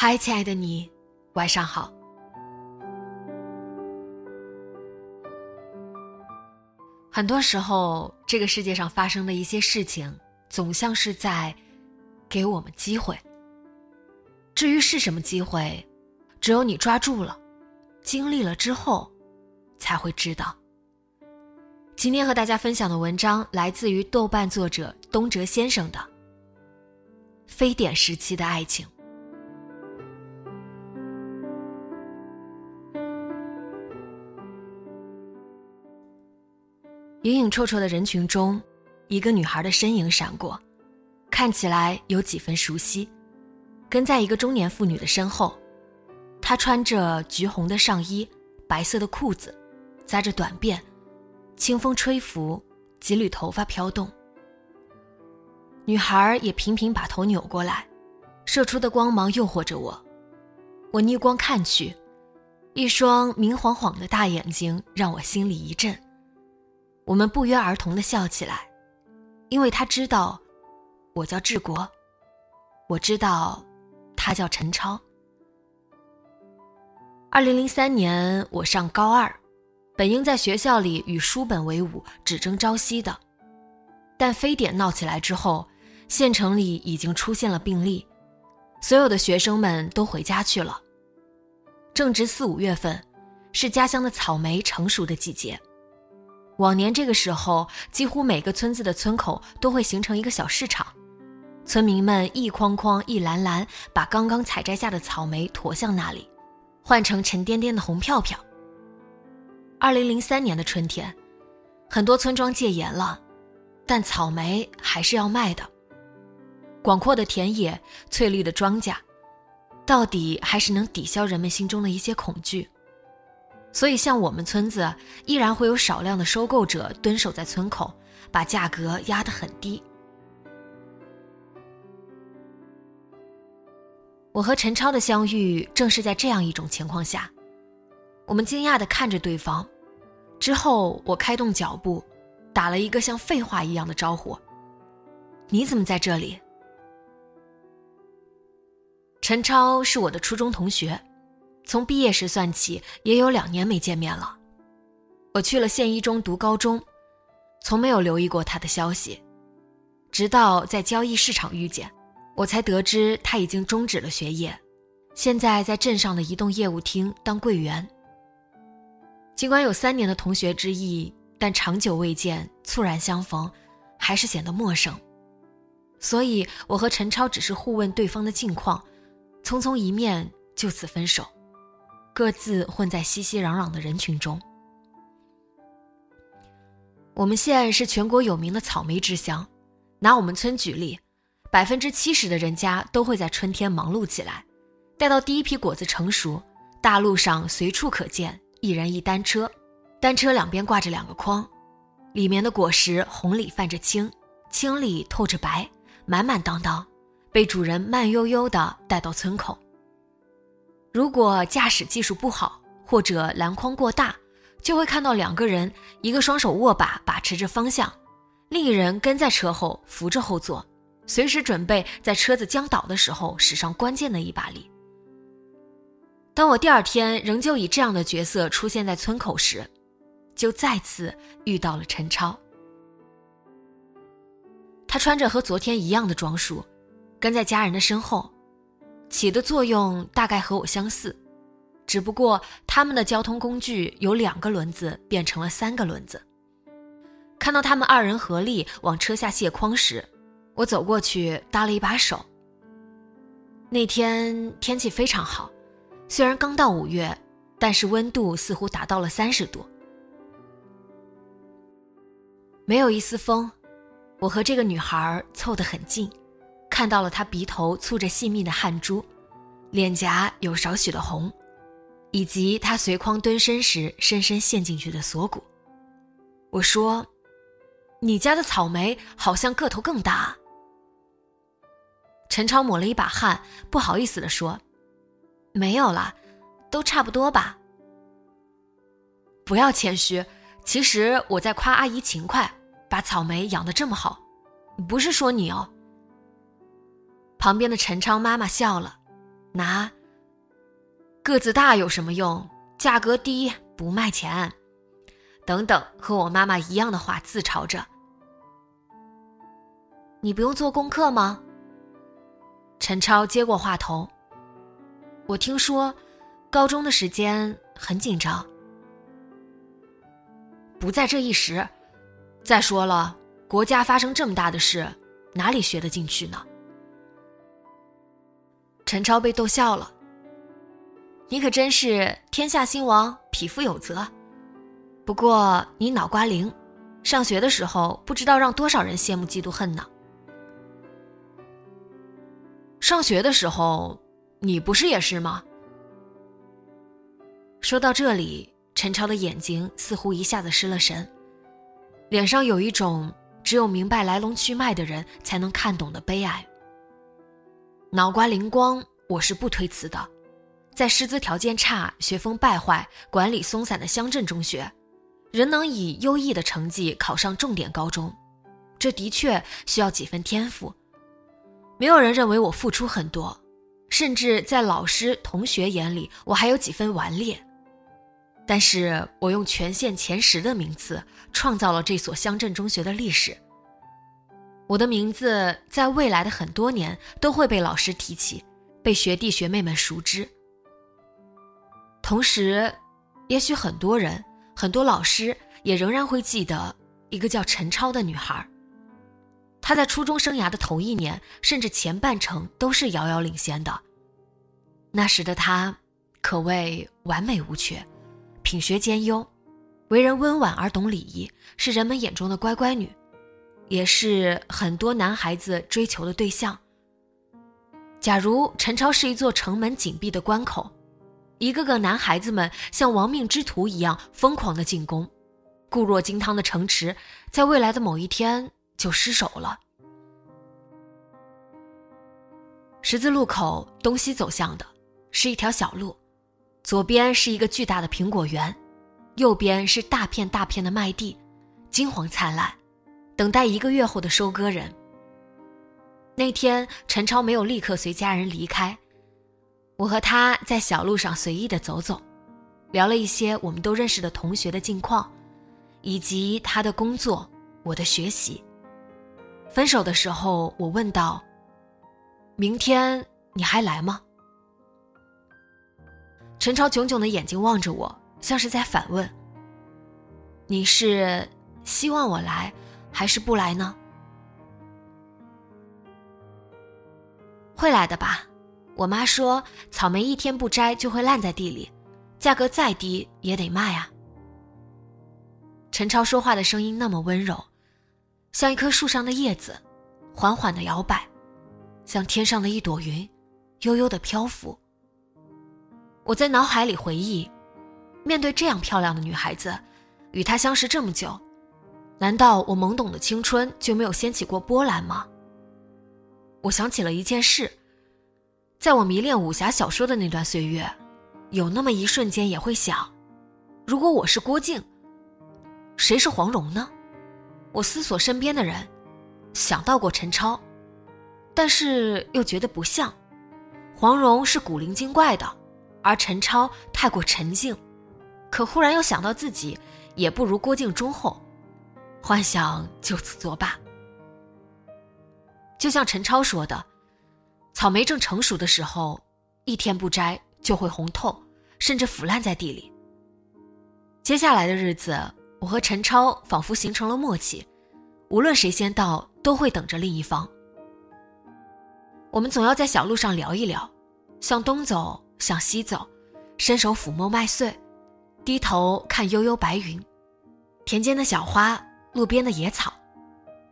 嗨，亲爱的你，晚上好。很多时候，这个世界上发生的一些事情，总像是在给我们机会。至于是什么机会，只有你抓住了，经历了之后，才会知道。今天和大家分享的文章来自于豆瓣作者东哲先生的《非典时期的爱情》。影影绰绰的人群中，一个女孩的身影闪过，看起来有几分熟悉。跟在一个中年妇女的身后，她穿着橘红的上衣，白色的裤子，扎着短辫，清风吹拂，几缕头发飘动。女孩也频频把头扭过来，射出的光芒诱惑着我。我逆光看去，一双明晃晃的大眼睛让我心里一震。我们不约而同的笑起来，因为他知道我叫治国，我知道他叫陈超。二零零三年，我上高二，本应在学校里与书本为伍，只争朝夕的，但非典闹起来之后，县城里已经出现了病例，所有的学生们都回家去了。正值四五月份，是家乡的草莓成熟的季节。往年这个时候，几乎每个村子的村口都会形成一个小市场，村民们一筐筐、一篮篮把刚刚采摘下的草莓驮向那里，换成沉甸甸的红票票。二零零三年的春天，很多村庄戒严了，但草莓还是要卖的。广阔的田野、翠绿的庄稼，到底还是能抵消人们心中的一些恐惧。所以，像我们村子，依然会有少量的收购者蹲守在村口，把价格压得很低。我和陈超的相遇正是在这样一种情况下，我们惊讶的看着对方，之后我开动脚步，打了一个像废话一样的招呼：“你怎么在这里？”陈超是我的初中同学。从毕业时算起，也有两年没见面了。我去了县一中读高中，从没有留意过他的消息，直到在交易市场遇见，我才得知他已经终止了学业，现在在镇上的移动业务厅当柜员。尽管有三年的同学之谊，但长久未见，猝然相逢，还是显得陌生。所以，我和陈超只是互问对方的近况，匆匆一面，就此分手。各自混在熙熙攘攘的人群中。我们县是全国有名的草莓之乡，拿我们村举例，百分之七十的人家都会在春天忙碌起来。待到第一批果子成熟，大路上随处可见一人一单车，单车两边挂着两个筐，里面的果实红里泛着青，青里透着白，满满当当，被主人慢悠悠地带到村口。如果驾驶技术不好，或者篮筐过大，就会看到两个人，一个双手握把把持着方向，另一人跟在车后扶着后座，随时准备在车子将倒的时候使上关键的一把力。当我第二天仍旧以这样的角色出现在村口时，就再次遇到了陈超。他穿着和昨天一样的装束，跟在家人的身后。起的作用大概和我相似，只不过他们的交通工具由两个轮子变成了三个轮子。看到他们二人合力往车下卸筐时，我走过去搭了一把手。那天天气非常好，虽然刚到五月，但是温度似乎达到了三十度，没有一丝风。我和这个女孩凑得很近，看到了他鼻头簇着细密的汗珠，脸颊有少许的红，以及他随筐蹲身时深深陷进去的锁骨。我说。你家的草莓好像个头更大。陈超抹了一把汗，不好意思的说：“没有啦，都差不多吧。”不要谦虚，其实我在夸阿姨勤快，把草莓养的这么好，不是说你哦。旁边的陈超妈妈笑了：“拿，个子大有什么用？价格低不卖钱。”等等，和我妈妈一样的话自嘲着。你不用做功课吗？陈超接过话头。我听说，高中的时间很紧张，不在这一时。再说了，国家发生这么大的事，哪里学得进去呢？陈超被逗笑了。你可真是天下兴亡，匹夫有责。不过你脑瓜灵，上学的时候不知道让多少人羡慕嫉妒恨呢。上学的时候，你不是也是吗？说到这里，陈超的眼睛似乎一下子失了神，脸上有一种只有明白来龙去脉的人才能看懂的悲哀。脑瓜灵光，我是不推辞的，在师资条件差、学风败坏、管理松散的乡镇中学。人能以优异的成绩考上重点高中，这的确需要几分天赋。没有人认为我付出很多，甚至在老师、同学眼里，我还有几分顽劣。但是我用全县前十的名次创造了这所乡镇中学的历史。我的名字在未来的很多年都会被老师提起，被学弟学妹们熟知。同时，也许很多人。很多老师也仍然会记得一个叫陈超的女孩。她在初中生涯的头一年，甚至前半程都是遥遥领先的。那时的她可谓完美无缺，品学兼优，为人温婉而懂礼仪，是人们眼中的乖乖女，也是很多男孩子追求的对象。假如陈超是一座城门紧闭的关口。一个个男孩子们像亡命之徒一样疯狂的进攻，固若金汤的城池，在未来的某一天就失守了。十字路口东西走向的是一条小路，左边是一个巨大的苹果园，右边是大片大片的麦地，金黄灿烂，等待一个月后的收割人。那天，陈超没有立刻随家人离开。我和他在小路上随意的走走，聊了一些我们都认识的同学的近况，以及他的工作，我的学习。分手的时候，我问道：“明天你还来吗？”陈超炯炯的眼睛望着我，像是在反问：“你是希望我来，还是不来呢？”会来的吧。我妈说：“草莓一天不摘就会烂在地里，价格再低也得卖啊。”陈超说话的声音那么温柔，像一棵树上的叶子，缓缓的摇摆，像天上的一朵云，悠悠的漂浮。我在脑海里回忆，面对这样漂亮的女孩子，与她相识这么久，难道我懵懂的青春就没有掀起过波澜吗？我想起了一件事。在我迷恋武侠小说的那段岁月，有那么一瞬间也会想：如果我是郭靖，谁是黄蓉呢？我思索身边的人，想到过陈超，但是又觉得不像。黄蓉是古灵精怪的，而陈超太过沉静。可忽然又想到自己也不如郭靖忠厚，幻想就此作罢。就像陈超说的。草莓正成熟的时候，一天不摘就会红透，甚至腐烂在地里。接下来的日子，我和陈超仿佛形成了默契，无论谁先到，都会等着另一方。我们总要在小路上聊一聊，向东走，向西走，伸手抚摸麦穗，低头看悠悠白云，田间的小花，路边的野草，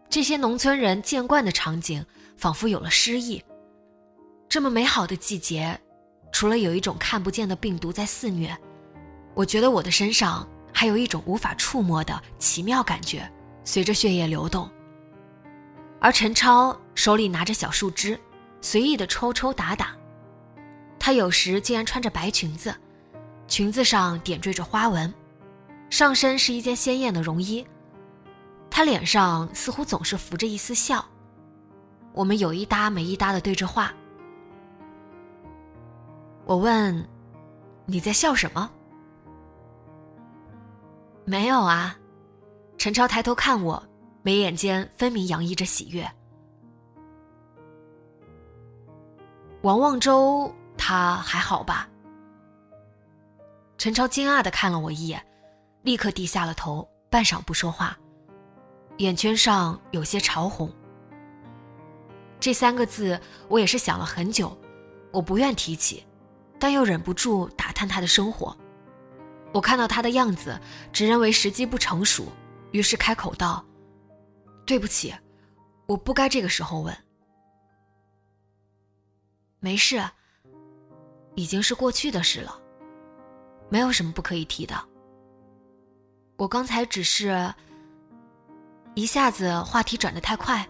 这些农村人见惯的场景，仿佛有了诗意。这么美好的季节，除了有一种看不见的病毒在肆虐，我觉得我的身上还有一种无法触摸的奇妙感觉，随着血液流动。而陈超手里拿着小树枝。随意的抽抽打打，他有时竟然穿着白裙子，裙子上点缀着花纹，上身是一件鲜艳的绒衣。他脸上似乎总是浮着一丝笑。我们有一搭没一搭的对着话。我问：“你在笑什么？”没有啊，陈超抬头看我，眉眼间分明洋溢着喜悦。王望洲他还好吧？陈超惊讶的看了我一眼，立刻低下了头，半晌不说话，眼圈上有些潮红。这三个字我也是想了很久，我不愿提起，但又忍不住打探他的生活。我看到他的样子，只认为时机不成熟，于是开口道：“对不起，我不该这个时候问。”没事，已经是过去的事了，没有什么不可以提的。我刚才只是一下子话题转得太快。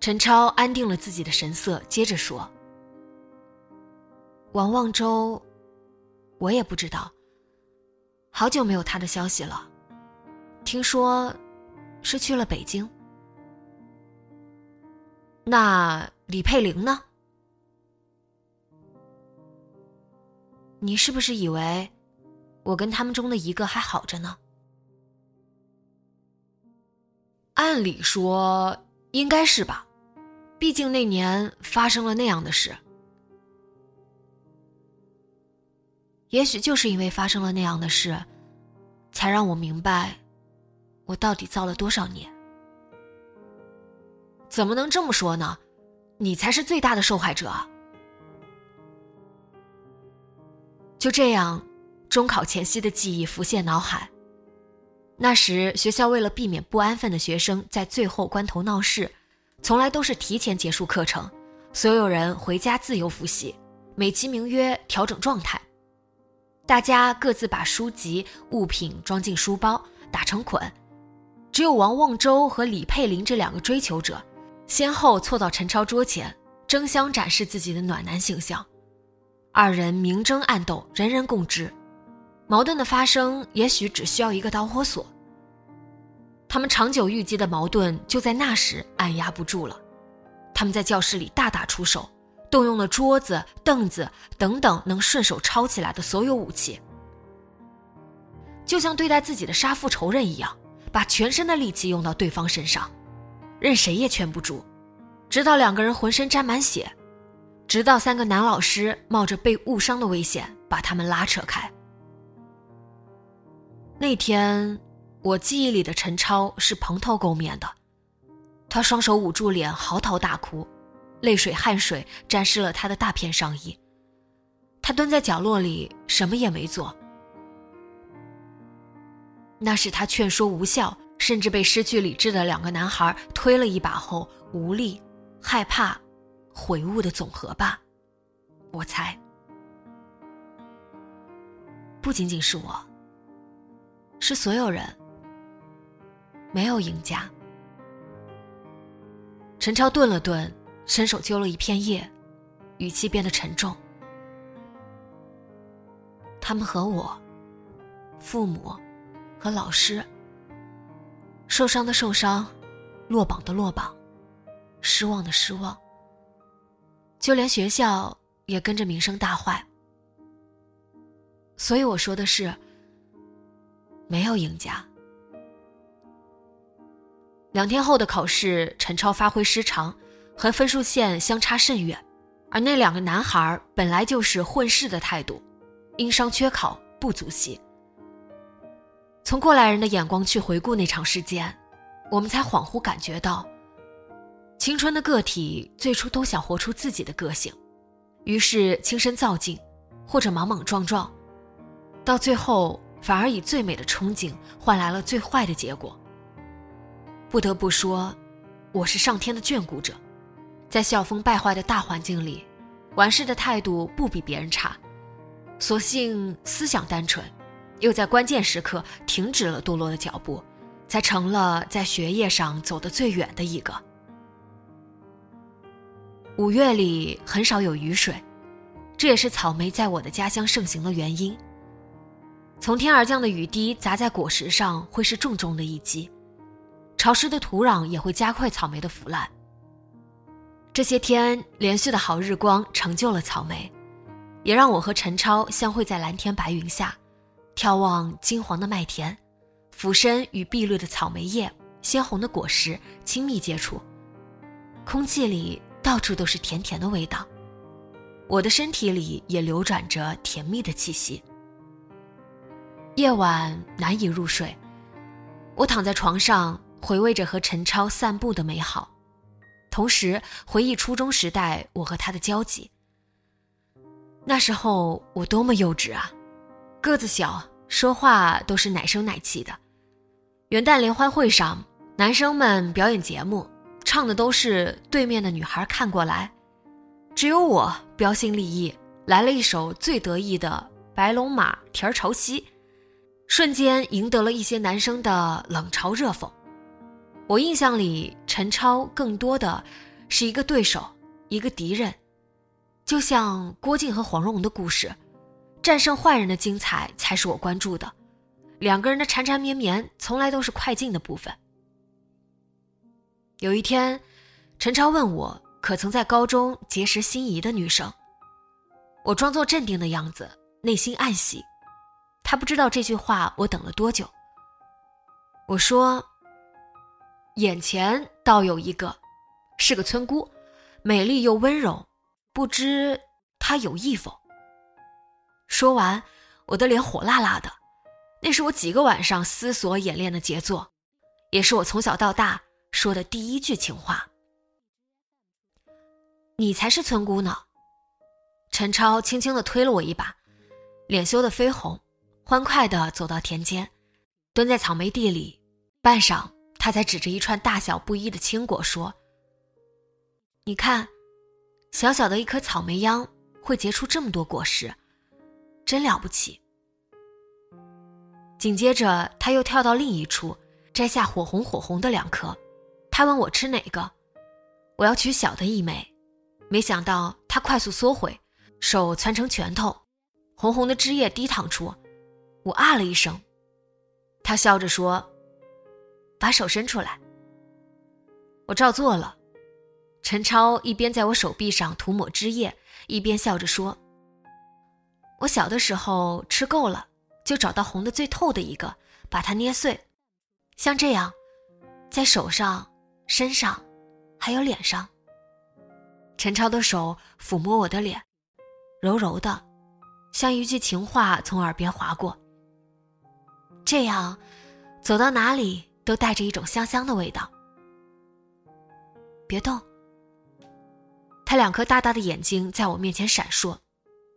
陈超安定了自己的神色，接着说：“王望洲，我也不知道，好久没有他的消息了，听说是去了北京。那……”李佩玲呢？你是不是以为我跟他们中的一个还好着呢？按理说应该是吧，毕竟那年发生了那样的事。也许就是因为发生了那样的事，才让我明白，我到底造了多少孽。怎么能这么说呢？你才是最大的受害者。就这样，中考前夕的记忆浮现脑海。那时学校为了避免不安分的学生在最后关头闹事，从来都是提前结束课程，所有人回家自由复习，美其名曰调整状态。大家各自把书籍物品装进书包，打成捆，只有王望洲和李佩林这两个追求者。先后凑到陈超桌前，争相展示自己的暖男形象。二人明争暗斗，人人共知。矛盾的发生，也许只需要一个导火索。他们长久郁积的矛盾，就在那时按压不住了。他们在教室里大打出手，动用了桌子、凳子等等能顺手抄起来的所有武器，就像对待自己的杀父仇人一样，把全身的力气用到对方身上。任谁也劝不住，直到两个人浑身沾满血，直到三个男老师冒着被误伤的危险把他们拉扯开。那天，我记忆里的陈超是蓬头垢面的，他双手捂住脸嚎啕大哭，泪水汗水沾湿了他的大片上衣。他蹲在角落里什么也没做，那是他劝说无效。甚至被失去理智的两个男孩推了一把后，无力、害怕、悔悟的总和吧，我猜。不仅仅是我，是所有人，没有赢家。陈超顿了顿，伸手揪了一片叶，语气变得沉重。他们和我，父母，和老师。受伤的受伤，落榜的落榜，失望的失望。就连学校也跟着名声大坏。所以我说的是，没有赢家。两天后的考试，陈超发挥失常，和分数线相差甚远，而那两个男孩本来就是混世的态度，因伤缺考不足惜。从过来人的眼光去回顾那场事件，我们才恍惚感觉到，青春的个体最初都想活出自己的个性，于是轻身造进，或者莽莽撞撞，到最后反而以最美的憧憬换来了最坏的结果。不得不说，我是上天的眷顾者。在校风败坏的大环境里，完事的态度不比别人差，所幸思想单纯，又在关键时刻停止了堕落的脚步，才成了在学业上走得最远的一个。五月里很少有雨水，这也是草莓在我的家乡盛行的原因。从天而降的雨滴砸在果实上，会是重重的一击，潮湿的土壤也会加快草莓的腐烂。这些天连续的好日光成就了草莓，也让我和陈超相会在蓝天白云下，眺望金黄的麦田，俯身与碧绿的草莓叶、鲜红的果实亲密接触，空气里到处都是甜甜的味道，我的身体里也流转着甜蜜的气息。夜晚难以入睡，我躺在床上回味着和陈超散步的美好。同时回忆初中时代我和他的交集。那时候我多么幼稚啊，个子小，说话都是奶声奶气的。元旦联欢会上，男生们表演节目，唱的都是对面的女孩看过来，只有我标新立异，来了一首最得意的《白龙马蹄儿朝西》，瞬间赢得了一些男生的冷嘲热讽。我印象里，陈超更多的是一个对手，一个敌人，就像郭靖和黄蓉的故事，战胜坏人的精彩才是我关注的。两个人的缠缠绵绵，从来都是快进的部分。有一天，陈超问我可曾在高中结识心仪的女生，我装作镇定的样子，内心暗喜。他不知道这句话我等了多久。我说。眼前倒有一个，是个村姑，美丽又温柔，不知她有意否？说完，我的脸火辣辣的，那是我几个晚上思索演练的杰作，也是我从小到大说的第一句情话。你才是村姑呢！陈超轻轻的推了我一把，脸羞得绯红，欢快的走到田间，蹲在草莓地里，半晌。他才指着一串大小不一的青果说：“你看，小小的一颗草莓秧会结出这么多果实，真了不起。”紧接着，他又跳到另一处，摘下火红火红的两颗。他问我吃哪个，我要取小的一枚。没想到他快速缩回，手攥成拳头，红红的汁液滴淌出。我啊了一声，他笑着说。把手伸出来，我照做了。陈超一边在我手臂上涂抹汁液，一边笑着说：“我小的时候吃够了，就找到红的最透的一个，把它捏碎，像这样，在手上、身上，还有脸上。”陈超的手抚摸我的脸，柔柔的，像一句情话从耳边划过。这样，走到哪里？都带着一种香香的味道。别动。他两颗大大的眼睛在我面前闪烁，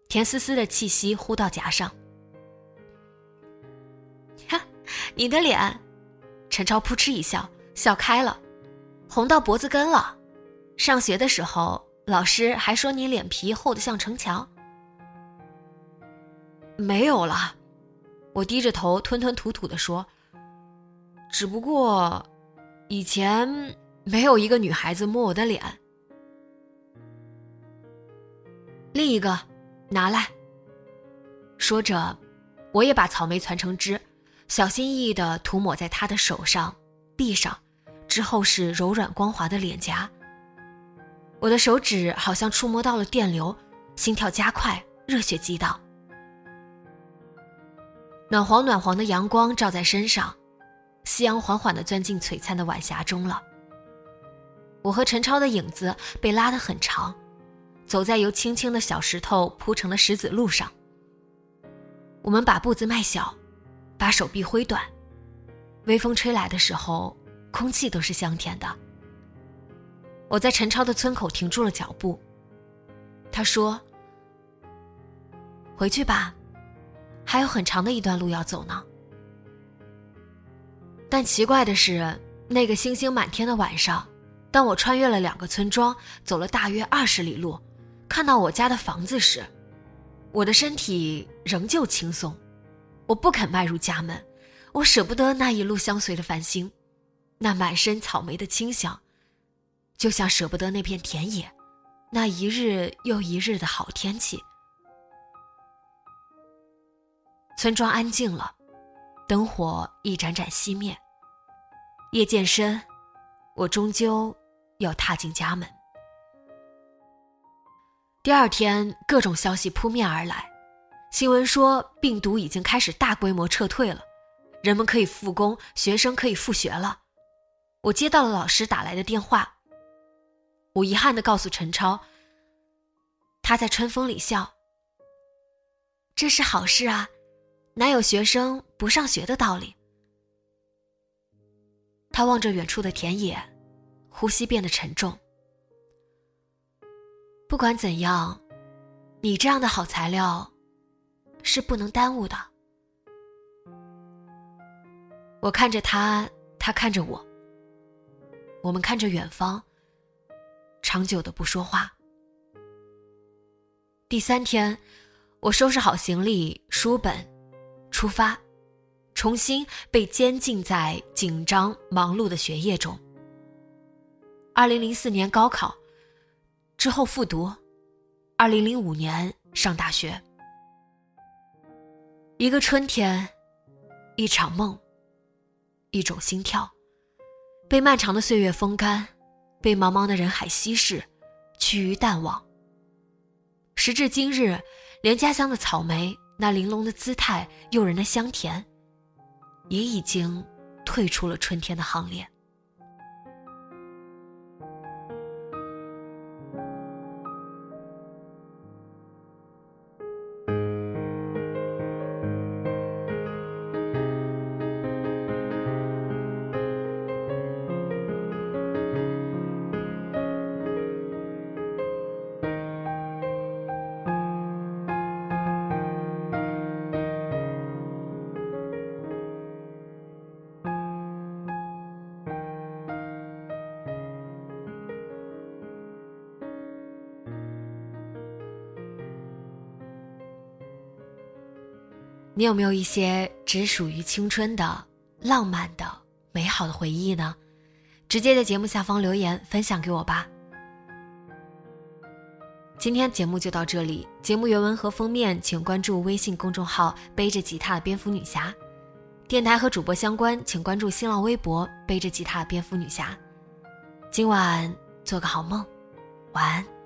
甜丝丝的气息呼到颊上。哈，你的脸，陈超扑哧一笑，笑开了，红到脖子根了。上学的时候，老师还说你脸皮厚的像城墙。没有了，我低着头吞吞吐吐的说。只不过，以前没有一个女孩子摸我的脸。另一个，拿来。说着，我也把草莓攒成汁，小心翼翼的涂抹在她的手上、臂上，之后是柔软光滑的脸颊。我的手指好像触摸到了电流，心跳加快，热血激荡。暖黄暖黄的阳光照在身上。夕阳缓缓地钻进璀璨的晚霞中了。我和陈超的影子被拉得很长，走在由青青的小石头铺成的石子路上。我们把步子迈小，把手臂挥短，微风吹来的时候，空气都是香甜的。我在陈超的村口停住了脚步。他说：“回去吧，还有很长的一段路要走呢。”但奇怪的是，那个星星满天的晚上，当我穿越了两个村庄，走了大约二十里路，看到我家的房子时，我的身体仍旧轻松，我不肯迈入家门，我舍不得那一路相随的繁星，那满身草莓的清香，就像舍不得那片田野，那一日又一日的好天气。村庄安静了，灯火一盏盏熄灭。夜渐深，我终究要踏进家门。第二天，各种消息扑面而来，新闻说病毒已经开始大规模撤退了，人们可以复工，学生可以复学了。我接到了老师打来的电话，我遗憾的告诉陈超，他在春风里笑。这是好事啊，哪有学生不上学的道理？他望着远处的田野，呼吸变得沉重。不管怎样，你这样的好材料是不能耽误的。我看着他，他看着我，我们看着远方，长久的不说话。第三天，我收拾好行李、书本，出发，重新被监禁在紧张忙碌的学业中。二零零四年高考。之后复读，二零零五年上大学。一个春天，一场梦，一种心跳，被漫长的岁月风干，被茫茫的人海稀释，趋于淡忘。时至今日，连家乡的草莓那玲珑的姿态、诱人的香甜，也已经退出了春天的行列。你有没有一些只属于青春的、浪漫的、美好的回忆呢？直接在节目下方留言分享给我吧。今天节目就到这里，节目原文和封面请关注微信公众号“背着吉他的蝙蝠女侠”，电台和主播相关请关注新浪微博“背着吉他的蝙蝠女侠”。今晚做个好梦，晚安。